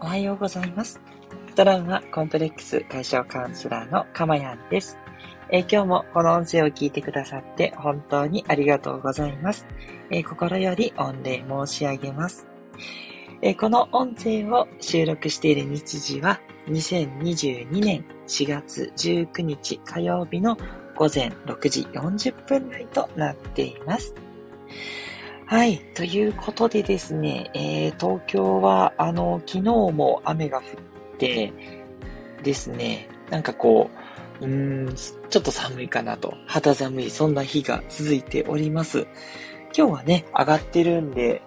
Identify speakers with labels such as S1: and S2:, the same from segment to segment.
S1: おはようございます。トラウマコンプレックス解消カウンセラーのかまやんです。え、今日もこの音声を聞いてくださって本当にありがとうございます。え、心より御礼申し上げます。え、この音声を収録している日時は2022年4月19日火曜日の午前6時40分台となっています。はい。ということでですね、えー、東京は、あの、昨日も雨が降ってですね、なんかこう、うーん、ちょっと寒いかなと、肌寒い、そんな日が続いております。今日はね、上がってるんで、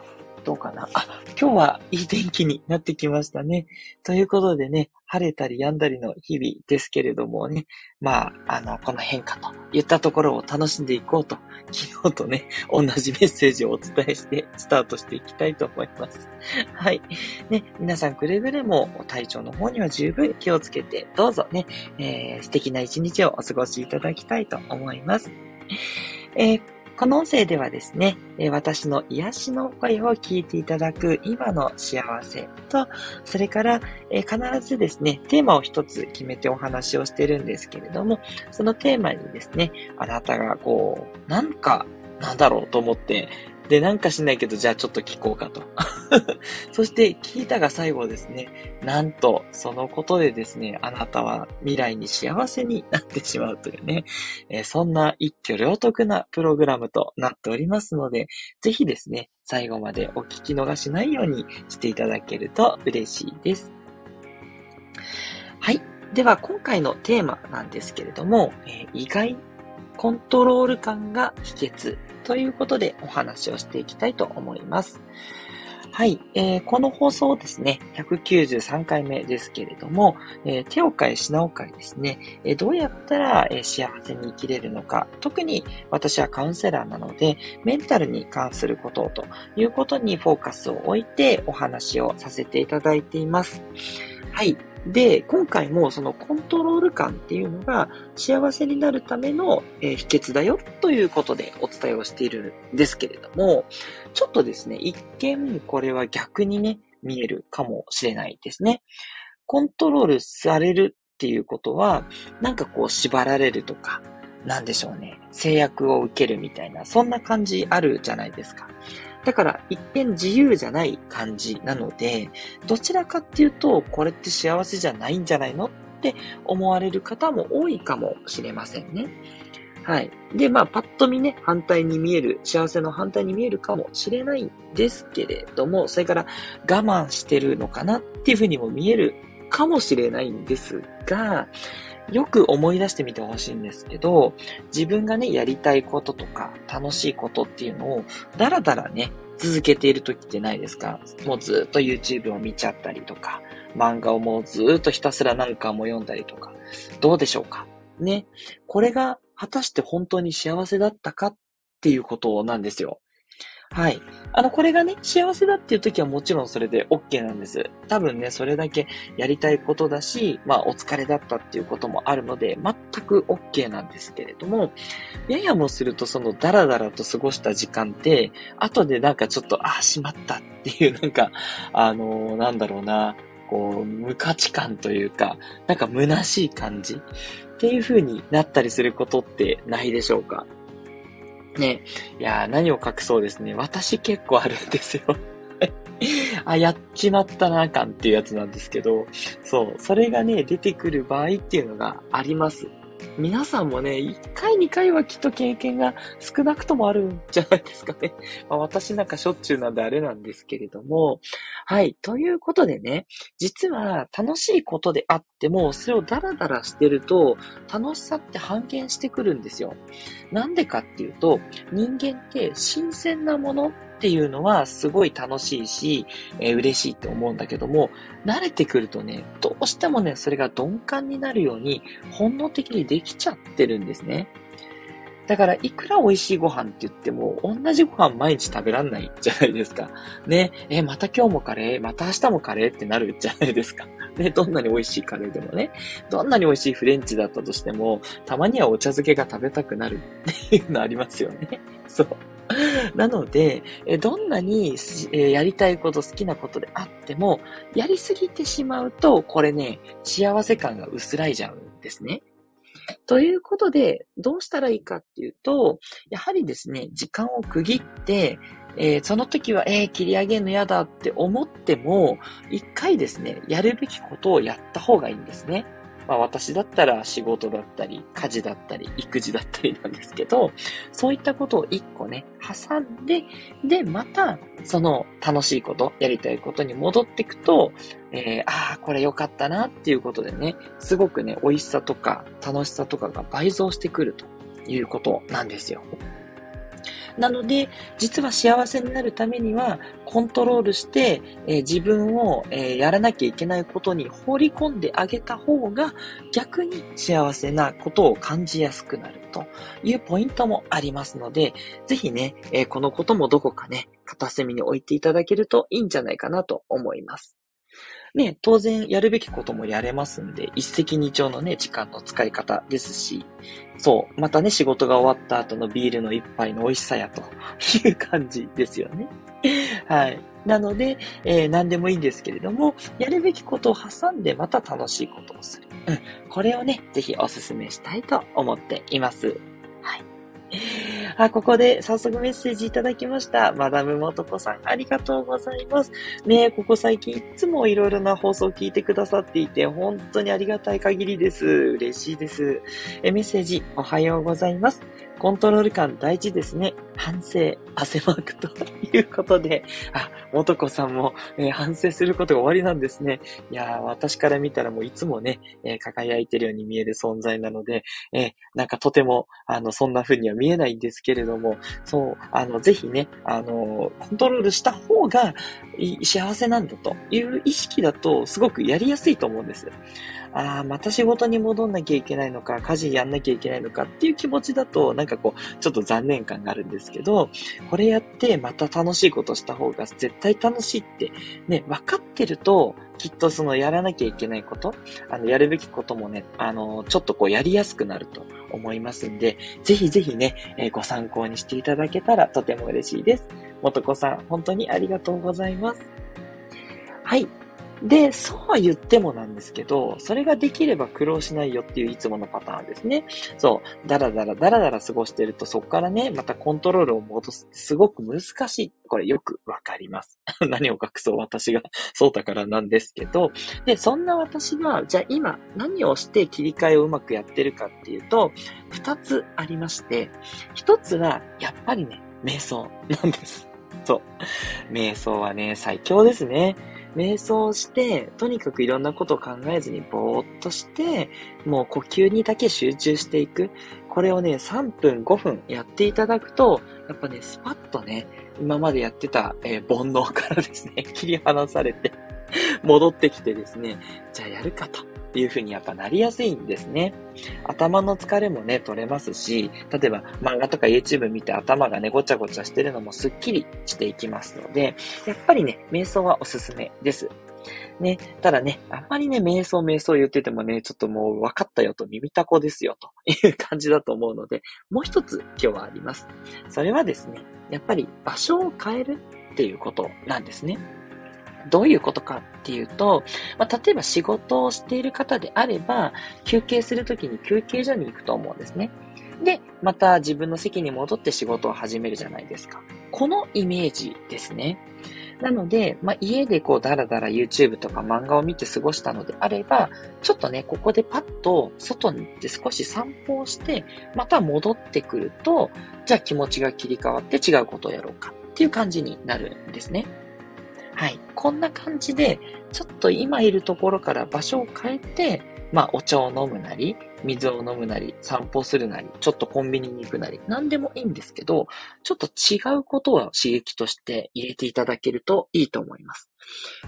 S1: どうかな？あ、今日はいい天気になってきましたね。ということでね、晴れたり止んだりの日々ですけれどもね、まあ、あの、この変化といったところを楽しんでいこうと、昨日とね、同じメッセージをお伝えしてスタートしていきたいと思います。はい。ね、皆さんくれぐれも体調の方には十分気をつけて、どうぞね、えー、素敵な一日をお過ごしいただきたいと思います。えーこの音声ではですね、私の癒しの声を聞いていただく今の幸せと、それから必ずですね、テーマを一つ決めてお話をしてるんですけれども、そのテーマにですね、あなたがこう、なんか、なんだろうと思ってで、なんかしないけど、じゃあちょっと聞こうかと。そして、聞いたが最後ですね、なんと、そのことでですね、あなたは未来に幸せになってしまうというね、えー、そんな一挙両得なプログラムとなっておりますので、ぜひですね、最後までお聞き逃しないようにしていただけると嬉しいです。はい。では、今回のテーマなんですけれども、えー、意外コントロール感が秘訣ということでお話をしていきたいと思います。はい、えー、この放送ですね、193回目ですけれども、えー、手を変え品を変えですね、えー、どうやったら、え幸せに生きれるのか、特に私はカウンセラーなので、メンタルに関することということにフォーカスを置いてお話をさせていただいています。はい。で、今回もそのコントロール感っていうのが幸せになるための、え、秘訣だよということでお伝えをしているんですけれども、ちょっとですね、一見これは逆にね、見えるかもしれないですね。コントロールされるっていうことは、なんかこう縛られるとか、なんでしょうね、制約を受けるみたいな、そんな感じあるじゃないですか。だから一見自由じゃない感じなので、どちらかっていうと、これって幸せじゃないんじゃないのって思われる方も多いかもしれませんね。はい。で、まあ、パッと見ね、反対に見える、幸せの反対に見えるかもしれないんですけれども、それから我慢してるのかなっていうふうにも見えるかもしれないんですが、よく思い出してみてほしいんですけど、自分がね、やりたいこととか、楽しいことっていうのを、だらだらね、続けている時ってないですか？もうずっと YouTube を見ちゃったりとか、漫画をもうずっとひたすら何巻も読んだりとか、どうでしょうか？ね。これが果たして本当に幸せだったかっていうことなんですよ。はい。あの、これがね、幸せだっていう時はもちろんそれで OK なんです。多分ね、それだけやりたいことだし、まあ、お疲れだったっていうこともあるので、全く OK なんですけれども、ややもするとそのダラダラと過ごした時間って、後でなんかちょっと、ああ、しまったっていうなんか、あのー、なんだろうな、こう、無価値観というか、なんか虚しい感じっていう風になったりすることってないでしょうかね、いや何を隠そうですね。私結構あるんですよ。あ、やっちまったな、感っていうやつなんですけど、そう、それがね、出てくる場合っていうのがあります。皆さんもね、1回2回はきっと経験が少なくともあるんじゃないですかね。まあ、私なんかしょっちゅうなんであれなんですけれども。はい。ということでね、実は楽しいことであっても、それをダラダラしてると、楽しさって半減してくるんですよ。なんでかっていうと、人間って新鮮なものっていうのはすごい楽しいし、えー、嬉しいって思うんだけども、慣れてくるとね、どうしてもね、それが鈍感になるように本能的にできちゃってるんですね。だから、いくら美味しいご飯って言っても、同じご飯毎日食べらんないじゃないですか。ね、え、また今日もカレー、また明日もカレー？ってなるじゃないですか。ね、どんなに美味しいカレーでもね、どんなに美味しいフレンチだったとしても、たまにはお茶漬けが食べたくなるっていうのありますよね。そう。なので、どんなにやりたいこと、好きなことであっても、やりすぎてしまうと、これね、幸せ感が薄らいじゃうんですね。ということで、どうしたらいいかっていうと、やはりですね、時間を区切って、えー、その時は、えー、切り上げるの嫌だって思っても、一回ですね、やるべきことをやった方がいいんですね。まあ私だったら仕事だったり、家事だったり、育児だったりなんですけど、そういったことを一個ね、挟んで、で、また、その楽しいこと、やりたいことに戻っていくと、えー、ああ、これ良かったなっていうことでね、すごくね、美味しさとか楽しさとかが倍増してくるということなんですよ。なので、実は幸せになるためには、コントロールして、えー、自分を、えー、やらなきゃいけないことに放り込んであげた方が、逆に幸せなことを感じやすくなるというポイントもありますので、ぜひね、えー、このこともどこかね、片隅に置いていただけるといいんじゃないかなと思います。ね、当然やるべきこともやれますんで、一石二鳥のね、時間の使い方ですし、そう、またね、仕事が終わった後のビールの一杯の美味しさやという感じですよね。はい。なので、えー、何でもいいんですけれども、やるべきことを挟んでまた楽しいことをする。うん。これをね、ぜひお勧めしたいと思っています。はい。あ、ここで早速メッセージいただきました。マダムもとこさん、ありがとうございます。ねえここ最近いつもいろいろな放送を聞いてくださっていて、本当にありがたい限りです。嬉しいです。えメッセージ、おはようございます。コントロール感大事ですね。反省、汗マークということで、あ、もとこさんも、えー、反省することが終わりなんですね。いやー、私から見たらもういつもね、えー、輝いてるように見える存在なので、えー、なんかとても、あの、そんな風には見えないんですけれども、そう、あの、ぜひね、あの、コントロールした方が幸せなんだという意識だと、すごくやりやすいと思うんです。ああ、また仕事に戻んなきゃいけないのか、家事やんなきゃいけないのかっていう気持ちだと、なんかこう、ちょっと残念感があるんですけど、これやってまた楽しいことした方が絶対楽しいって、ね、分かってると、きっとそのやらなきゃいけないこと、あの、やるべきこともね、あの、ちょっとこうやりやすくなると思いますんで、ぜひぜひね、えー、ご参考にしていただけたらとても嬉しいです。もとこさん、本当にありがとうございます。はい。で、そうは言ってもなんですけど、それができれば苦労しないよっていういつものパターンですね。そう、だらだらだらだら過ごしてると、そこからね、またコントロールを戻すってすごく難しい。これよくわかります。何を隠そう私がそうだからなんですけど、で、そんな私が、じゃあ今何をして切り替えをうまくやってるかっていうと、二つありまして、一つは、やっぱりね、瞑想なんです。そう。瞑想はね、最強ですね。瞑想して、とにかくいろんなことを考えずにぼーっとして、もう呼吸にだけ集中していく。これをね、3分、5分やっていただくと、やっぱね、スパッとね、今までやってた、えー、煩悩からですね、切り離されて戻ってきてですね、じゃあやるかと。っていう風にやっぱなりやすいんですね。頭の疲れもね、取れますし、例えば漫画とか YouTube 見て頭がね、ごちゃごちゃしてるのもスッキリしていきますので、やっぱりね、瞑想はおすすめです。ね、ただね、あんまりね、瞑想瞑想言っててもね、ちょっともう分かったよと耳たこですよという感じだと思うので、もう一つ今日はあります。それはですね、やっぱり場所を変えるっていうことなんですね。どういうことかっていうと、まあ、例えば仕事をしている方であれば、休憩するときに休憩所に行くと思うんですね。で、また自分の席に戻って仕事を始めるじゃないですか。このイメージですね。なので、まあ、家でこうダラダラ YouTube とか漫画を見て過ごしたのであれば、ちょっとね、ここでパッと外に行って少し散歩をして、また戻ってくると、じゃあ気持ちが切り替わって違うことをやろうかっていう感じになるんですね。はい。こんな感じで、ちょっと今いるところから場所を変えて、まあ、お茶を飲むなり、水を飲むなり、散歩するなり、ちょっとコンビニに行くなり、何でもいいんですけど、ちょっと違うことは刺激として入れていただけるといいと思います。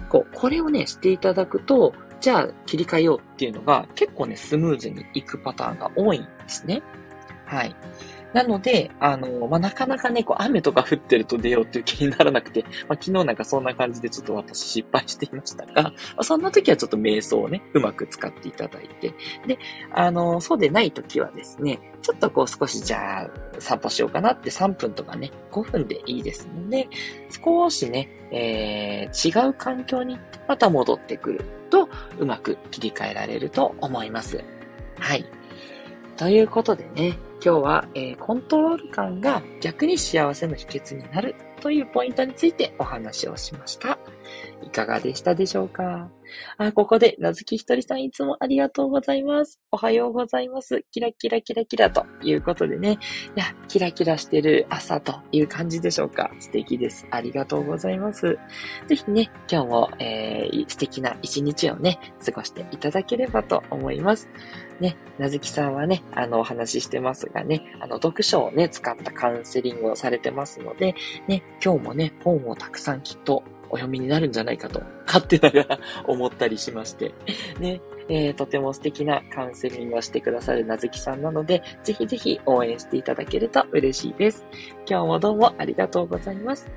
S1: こう、これをね、していただくと、じゃあ切り替えようっていうのが結構ね、スムーズにいくパターンが多いんですね。はい。なので、あの、まあ、なかなかね、こう、雨とか降ってると出ようっていう気にならなくて、まあ、昨日なんかそんな感じでちょっと私失敗していましたが、まあ、そんな時はちょっと瞑想をね、うまく使っていただいて、で、あの、そうでない時はですね、ちょっとこう少しじゃあ散歩しようかなって3分とかね、5分でいいですので、少しね、えー、違う環境にまた戻ってくると、うまく切り替えられると思います。はい。ということでね、今日は、えー、コントロール感が逆に幸せの秘訣になるというポイントについてお話をしました。いかがでしたでしょうか？あ、ここで、なずきひとりさんいつもありがとうございます。おはようございます。キラキラキラキラということでね。いや、キラキラしてる朝という感じでしょうか？素敵です。ありがとうございます。ぜひね、今日も、えー、素敵な一日をね、過ごしていただければと思います。ね、なずきさんはね、あの、お話ししてますがね、あの、読書をね、使ったカウンセリングをされてますので、ね、今日もね、本をたくさんきっとお読みになるんじゃないかと、勝手ながら思ったりしまして、ね、えー、とても素敵なカウンセリングをしてくださるなずきさんなので、ぜひぜひ応援していただけると嬉しいです。今日もどうもありがとうございます。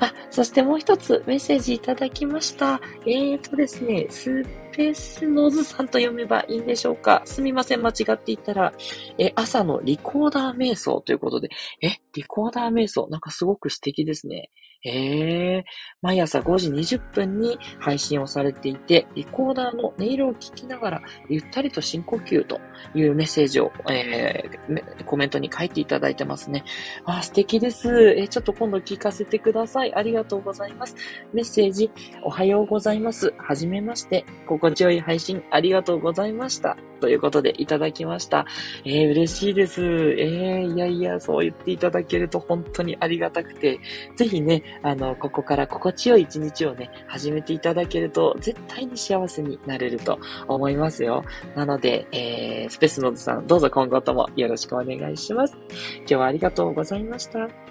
S1: あ、そしてもう一つメッセージいただきました。えーとですね、スーペースノーズさんと読めばいいんでしょうか？すみません、間違っていたら、え、朝のリコーダー瞑想ということで、え、リコーダー瞑想？なんかすごく素敵ですね。へえ、毎朝5時20分に配信をされていて、リコーダーの音色を聞きながら、ゆったりと深呼吸というメッセージを、えー、コメントに書いていただいてますね。あ、素敵です。え、ちょっと今度聞かせてください。ありがとうございます。メッセージ、おはようございます。はじめまして。心地よい配信ありがとうございました。ということでいただきました。えー、嬉しいです。えー、いやいや、そう言っていただけると本当にありがたくて、ぜひね、あの、ここから心地よい一日をね、始めていただけると、絶対に幸せになれると思いますよ。なので、えー、スペースノードさん、どうぞ今後ともよろしくお願いします。今日はありがとうございました。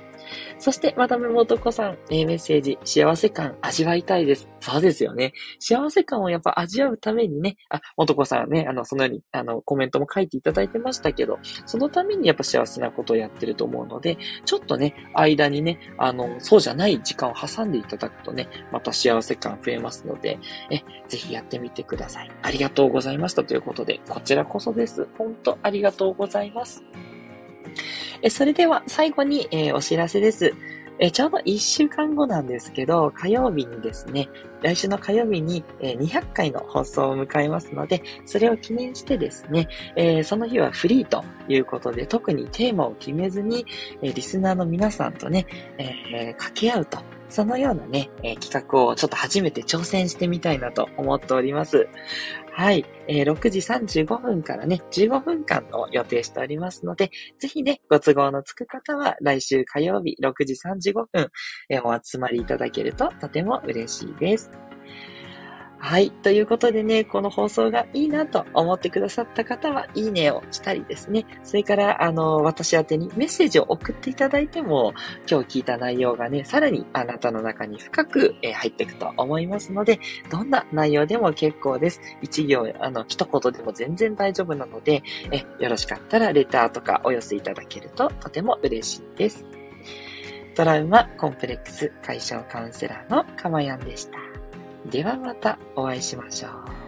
S1: そして、まためもとこさん、えー、メッセージ、幸せ感味わいたいです。そうですよね。幸せ感をやっぱ味わうためにね、あ、もとこさんね、あの、そのように、あの、コメントも書いていただいてましたけど、そのためにやっぱ幸せなことをやってると思うので、ちょっとね、間にね、あの、そうじゃない時間を挟んでいただくとね、また幸せ感増えますので、え、ぜひやってみてください。ありがとうございましたということで、こちらこそです。本当ありがとうございます。えそれでは最後に、えー、お知らせです。えちょうど1週間後なんですけど、火曜日にですね、来週の火曜日に、え200回の放送を迎えますので、それを記念してですね、え、その日はフリーということで、特にテーマを決めずに、えリスナーの皆さんとね、え、掛け合うとそのようなね、えー、企画をちょっと初めて挑戦してみたいなと思っております。はい。えー、6時35分からね、15分間を予定しておりますので、ぜひね、ご都合のつく方は来週火曜日6時35分、えー、お集まりいただけるととても嬉しいです。はい。ということでね、この放送がいいなと思ってくださった方は、いいねをしたりですね。それから、あの、私宛にメッセージを送っていただいても、今日聞いた内容がね、さらにあなたの中に深く、え入っていくと思いますので、どんな内容でも結構です。一行、あの、一言でも全然大丈夫なので、え、よろしかったらレターとかお寄せいただけるととても嬉しいです。トラウマコンプレックス解消カウンセラーのかまやんでした。ではまたお会いしましょう。